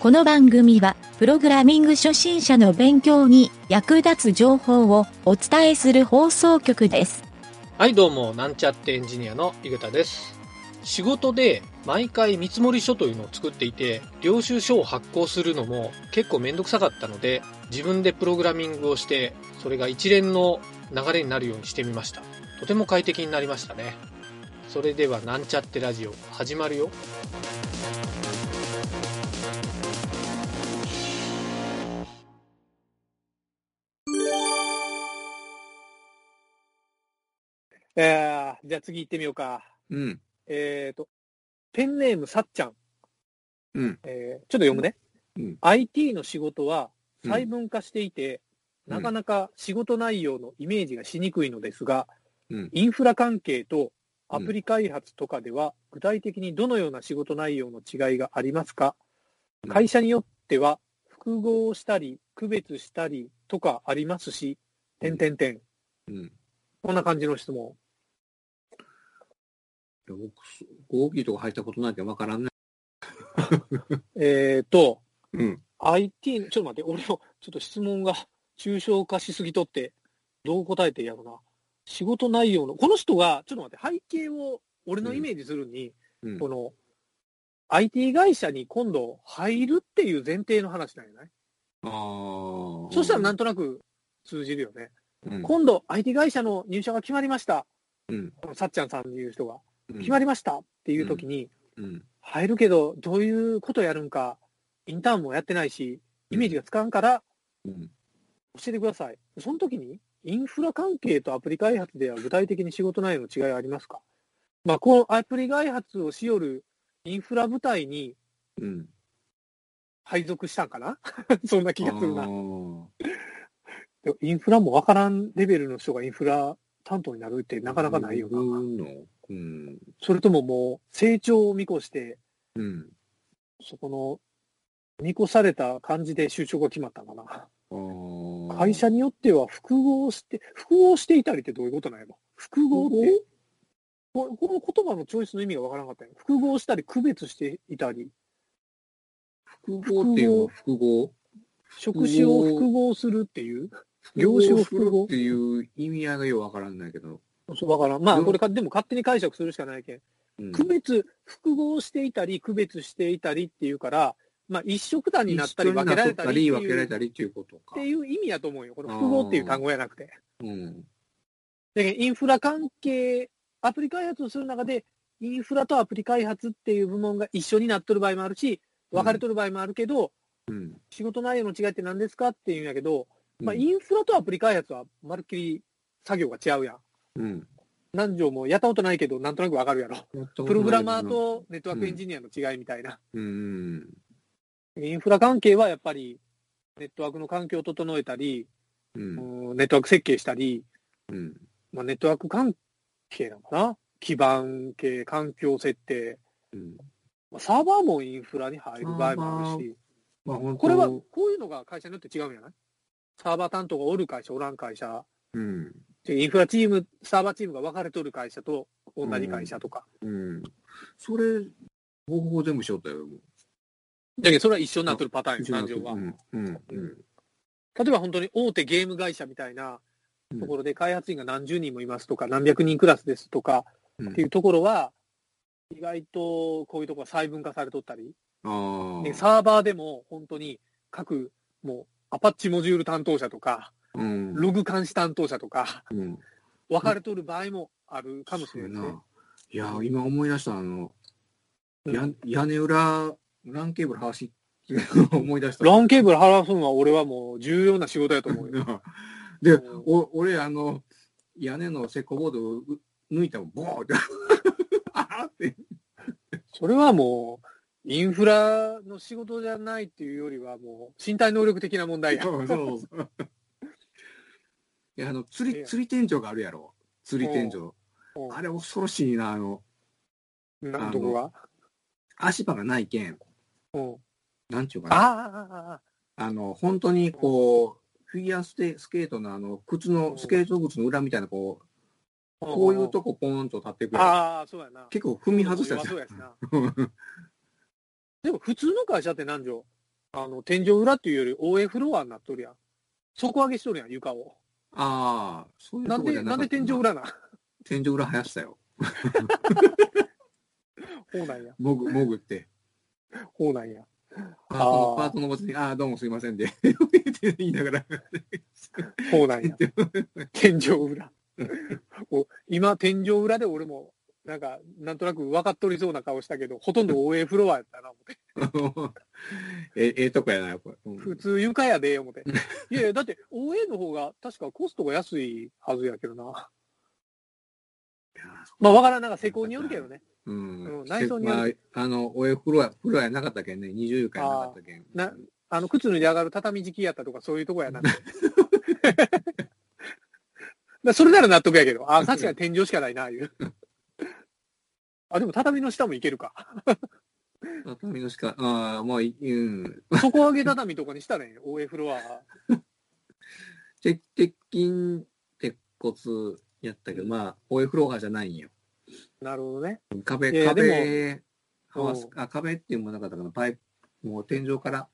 この番組は、プログラミング初心者の勉強に役立つ情報をお伝えする放送局です。はい、どうも、なんちゃってエンジニアの井桁です。仕事で毎回見積書というのを作っていて、領収書を発行するのも結構めんどくさかったので、自分でプログラミングをして、それが一連の流れになるようにしてみました。とても快適になりましたね。それでは、なんちゃってラジオ、始まるよ。えー、じゃあ次行ってみようか。うん。えーと、ペンネームさっちゃん。うん。えーちょっと読むね。うん IT の仕事はうん細分化していて、うんなかなか仕事内容のイメージがしにくいのですが、うんインフラ関係とアプリ開発とかでは、具体的にどのような仕事内容の違いがありますか、うん会社によっては複合したり、区別したりとかありますし、点々点。うん。こんな感じの質問。僕、合議とか入ったことないけどわからんね。えーと、うん。IT、ちょっと待って、俺のちょっと質問が抽象化しすぎとって、どう答えていいやろな。仕事内容の、この人が、ちょっと待って、背景を俺のイメージするに、うん。この、IT 会社に今度入るっていう前提の話なんじゃない、ああ。そしたらなんとなく通じるよね。うん、今度 IT 会社の入社が決まりました。うん。さっちゃんさんっていう人が。うん決まりましたっていう時に、うん。入るけど、どういうことやるんか、インターンもやってないし、イメージがつかんから、うん。教えてください。その時に、インフラ関係とアプリ開発では具体的に仕事内容の違いはありますか？まあ、このアプリ開発をしよるインフラ部隊にうん。配属したんかな？そんな気がするな。インフラもわからんレベルの人がインフラ担当になるってなかなかないよな。うん。それとももう成長を見越して、うん。そこの見越された感じで就職が決まったんかな。会社によっては複合して、複合していたりってどういうことなんやろ複合ってここの言葉のチョイスの意味がわからなかったよ。複合したり、区別していたり、複合っていうのは複合？職種を複合するっていう、業種を複合？っていう意味合いがようわからんないけど。そうわからん。まあ、うんこれか、でも勝手に解釈するしかないけん。うん区別、複合していたり、区別していたりっていうから、まあ、一色単になったり、分けられたりっていう分けられたりっていうことか。っていう意味やと思うよ。この複合っていう単語やなくて。うん。だけどインフラ関係、アプリ開発をする中で、インフラとアプリ開発っていう部門が一緒になっとる場合もあるし、分かれとる場合もあるけど、うん。仕事内容の違いって何ですかっていうんやけど、まあ、うんインフラとアプリ開発はまるっきり作業が違うやん。うん。何条もやったことないけど、なんとなく分かるやろ。プログラマーとネットワークエンジニアの違いみたいな。うん。インフラ関係はやっぱり、ネットワークの環境を整えたり、うん。うんネットワーク設計したり、うん。まあ、ネットワーク関係なのかな？基盤系、環境設定、うん。まあ、サーバーもインフラに入る場合もあるし、まあこれは、こういうのが会社によって違うんじゃない？サーバー担当がおる会社、おらん会社、うん。インフラチーム、サーバーチームが分かれとる会社と同じ会社とか。うん。それ、方法全部しよったよ。だけど、それは一緒になっとるパターンよ、感情は。うん。うん。うん。例えば本当に大手ゲーム会社みたいなうんところで開発員が何十人もいますとか、何百人クラスですとかうんっていうところは、意外とこういうところは細分化されとったり、ああ。でサーバーでも本当に各、もう、アパッチモジュール担当者とか、うん。ログ監視担当者とか、うん。分かれとる場合もあるかもしれないね。な。いや、今思い出した、あの、うんや屋根裏、ランケーブル走って思い出した。ランケーブル払わすのは俺はもう重要な仕事やと思うよ。でうん、お俺、あの、屋根の石膏ボード抜いたら、ボーって、あーって。それはもう、インフラの仕事じゃないっていうよりはもう、身体能力的な問題や。そうそうそう。いや、あの、釣り、釣り天井があるやろ。釣り天井。うんあれ恐ろしいな、あの、などこが足場がないけん。うん。なんちゅうかな。あの、本当にこう、フィギュアステスケートのあの、靴の、スケート靴の裏みたいな、こう、こういうとこポーンと立ってくる。ああ、そうやな。結構踏み外したそうやしな。でも普通の会社って何条あの、天井裏っていうより OA フロアになっとるやん。底上げしとるやん、床を。ああ、そういうなんで、なんで天井裏なん天井裏生やしたよ。ほうなんや。もぐ、もぐって。ほうなんや。パートの、パートのおばちゃんに、ああ、どうもすいませんで、って言いながら。ほうなんや。天井裏。お今、天井裏で俺も、なんか、なんとなく分かっとりそうな顔したけど、ほとんど OA フロアやったな、思って。え、ええとこやな、やっぱ。うん普通床やで、思って。いやいや、だって OA の方が確かコストが安いはずやけどな。まあ、わからん、なんか施工によるけどね。うんうん内装によまあ、あの、おえ風呂や、風呂やなかったけんね、20床やなかったけん。なあの、靴脱いで上がる畳敷きやったとか、そういうとこやな。だそれなら納得やけど、あ、確かに天井しかないな、いう。あ、でも畳の下もいけるか。畳のしか、ああ、もうい、うん。底上げ畳とかにしたらね、OA フロア。鉄鉄筋、鉄骨やったけど、まあ、おえ風呂がじゃないんよ。なるほどね。壁、壁、合わすうあ、壁っていうものなかったかな、パイプ、もう天井から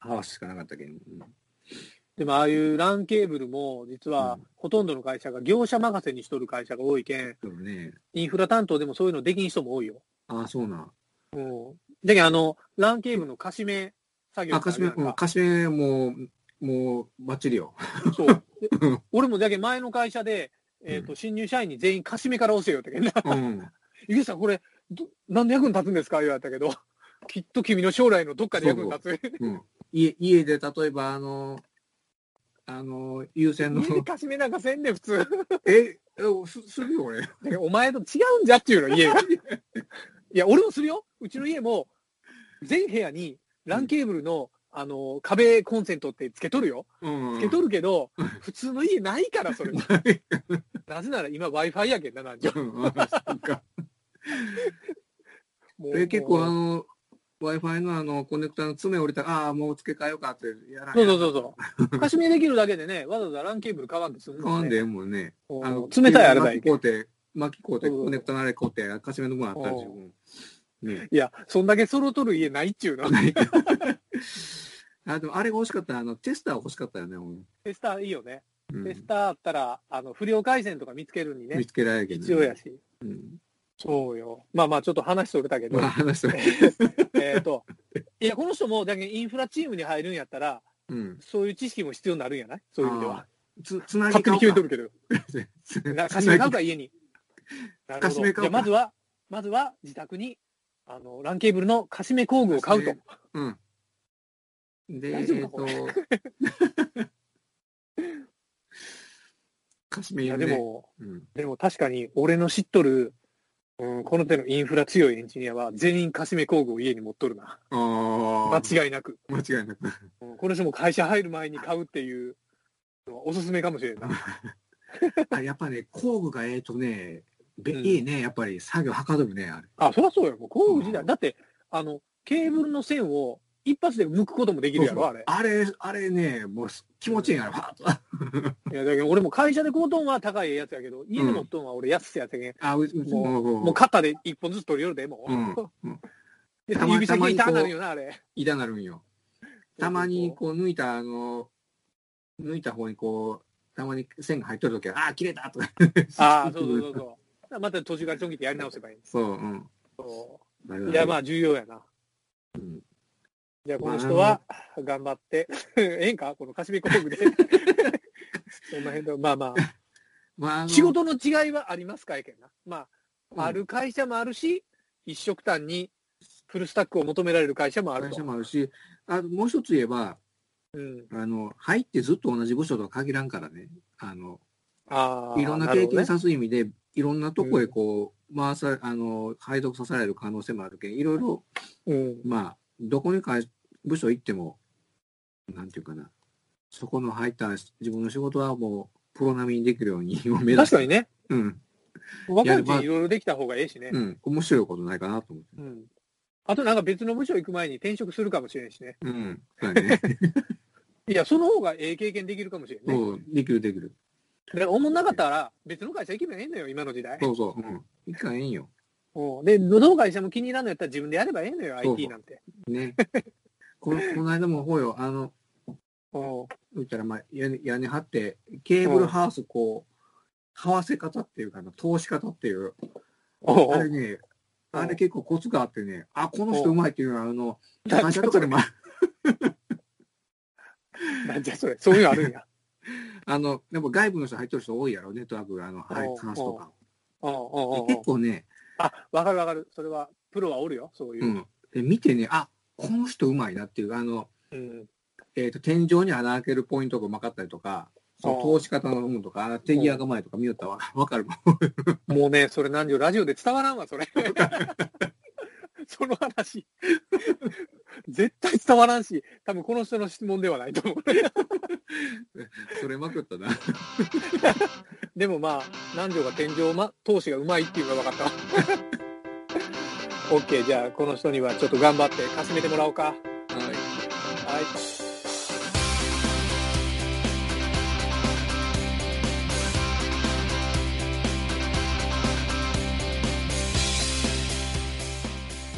合わすしかなかったけど、うんでも、ああいう LAN ケーブルも、実はうん、ほとんどの会社が業者任せにしとる会社が多いけん、そうね。インフラ担当でもそういうのできん人も多いよ。ああ、そうなん。うん。だけど、あの、LAN ケーブルの貸し目作業あ、ってあかしめ、うもう、もう、バッチリよ。そう。で 俺もだけど前の会社で、えっ、と、新入社員に全員貸し目から押せよってけどな。うん。ゆげさん、これ、どなんで役に立つんですか？言われたけど、きっと君の将来のどっかで役に立つ。うん。家、家で例えば、あの、あの、優先の家、でなんかせんねん、普通。え、えす、するよ、俺。お前と違うんじゃっていうの、家が。いや、俺もするよ。うちの家も、全部屋に LAN ケーブルの、あの、壁コンセントってつけとるよ。うんつけとるけど、普通の家ないから、それ。なぜなら今 Wi-Fi やけんな、なんじゃ。うんあそっか もうえ結構あの、Wi-Fi のあの、コネクタの爪折れたら、ああ、もう付け替えようかってやらんそうそうそうそう。貸し目できるだけでね、わざわざ LAN ケーブル買わんで済む変わんね。でええもんね。うんあの冷たいあれだい巻き。工程、巻き工程、コネクタのあれ工程、かしめの分あったでしょ。うんねいや、そんだけ揃っとる家ないっちゅうの。あ、でもあれが欲しかった、あの、テスター欲しかったよね、テスターいいよね。うんテスターあったら、あの、不良回線とか見つけるにね見、つけられるけどね。必要やし。そうよ。まあまあ、ちょっと話それたけどまあ、、話してえっと、いや、この人も、だけインフラチームに入るんやったら、そういう知識も必要になるんやないそういう意味では。つ、つなぎ勝手に決めとるけど。な貸し目買うか、家に。なるほど。じゃあ、まずは、まずは自宅に、あの、ランケーブルの貸し目工具を買うと。うん。で、えっ、大丈夫かと、カシメいや。でも、うん、でも確かに、俺の知っとる、うん、この手のインフラ強いエンジニアは、全員貸し目工具を家に持っとるな。ああ。間違いなく。間違いなく。うんこの人も会社入る前に買うっていうのはおすすめかもしれんな。あやっぱね、工具がええとね、べうんいいね、やっぱり作業はかどるね、あれ。あ、そりゃそうよ。もう工具自体。うんだって、あの、ケーブルの線を一発で剥くこともできるやろ、あれ。あれ、あれね、もう気持ちいいんやろ、パーッと。いや、だけど俺も会社で買うとんは高いやつやけど、家で持っとんは俺安いやつやけん。あ、ううちももう、もう肩で一本ずつ取り寄るでもう。うん指先痛なるよな、あれ。痛なるんよ。たまにこう抜いた、あの、抜いた方にこう、たまに線が入っとるときは、あー、切れたとか。ああ、そうそうそうそう。また途中からちょん切ってやり直せばいい。そう、うん。そういや、まあ重要やな。うんじゃあこの人は頑張って、ええんか？この貸し工具で。そんな辺で、まあまあ、まあ、仕事の違いはありますか？やけんな。まうんあ、ある会社もあるし、一色単にフルスタックを求められる会社もある会と。社もあるし、あともう一つ言えば、うん。あの、入ってずっと同じ部署とは限らんからね。あの、ああ、いろんな経験さす意味で、いろんなとこへこう、回さ、あの、配属させられる可能性もあるけん、いろいろ、なるほどね。まあ、どこにか部署行っても、なんていうかな、そこの入った自分の仕事はもう、プロ並みにできるように 目うん。指す。確かにね。うん。若いうちにいろいろできた方がええしね。うん。面白いことないかなと思って。うん。あとなんか別の部署行く前に転職するかもしれんしね。うん。そうだね。いや、その方がええ経験できるかもしれんね。そう、できるできる。で、思んなかったら別の会社行けばええのよ、今の時代。そうそう。うん。いかんええんよ。うんで、どの会社も気に入らんのやったら自分でやればええのよ、そう IT なんて。ね。このこの間もほうよ、あの、おう言ったら、まあ、屋根屋根張って、ケーブルハウス、こう、はわせ方っていうかな、通し方っていう、あれね、うんあれ結構コツがあってね、あ、この人うまいっていうのは、あの、会社とかでも、なんじゃそれ。そういうのあるんや。あの、でも外部の人入ってる人多いやろ、ネットワークが、あの、はいおう、話とか。結構ね、あ、わかるわかる。それは、プロはおるよ。そういうう。ん。で、見てね、あ、この人うまいなっていう、あの、うん。えっ、と、天井に穴開けるポイントがうまかったりとか、そおの通し方のものとか、あ手際が前とか見よったわ、わかるもん。もうね、それ何時ラジオで伝わらんわ、それ。その話。絶対伝わらんし、多分この人の質問ではないと思う。それまくったな。でもまあ、南條が天井、ま、投資がうまいっていうのが分かったわ。OK、じゃあこの人にはちょっと頑張ってかすめてもらおうか。はい。はい。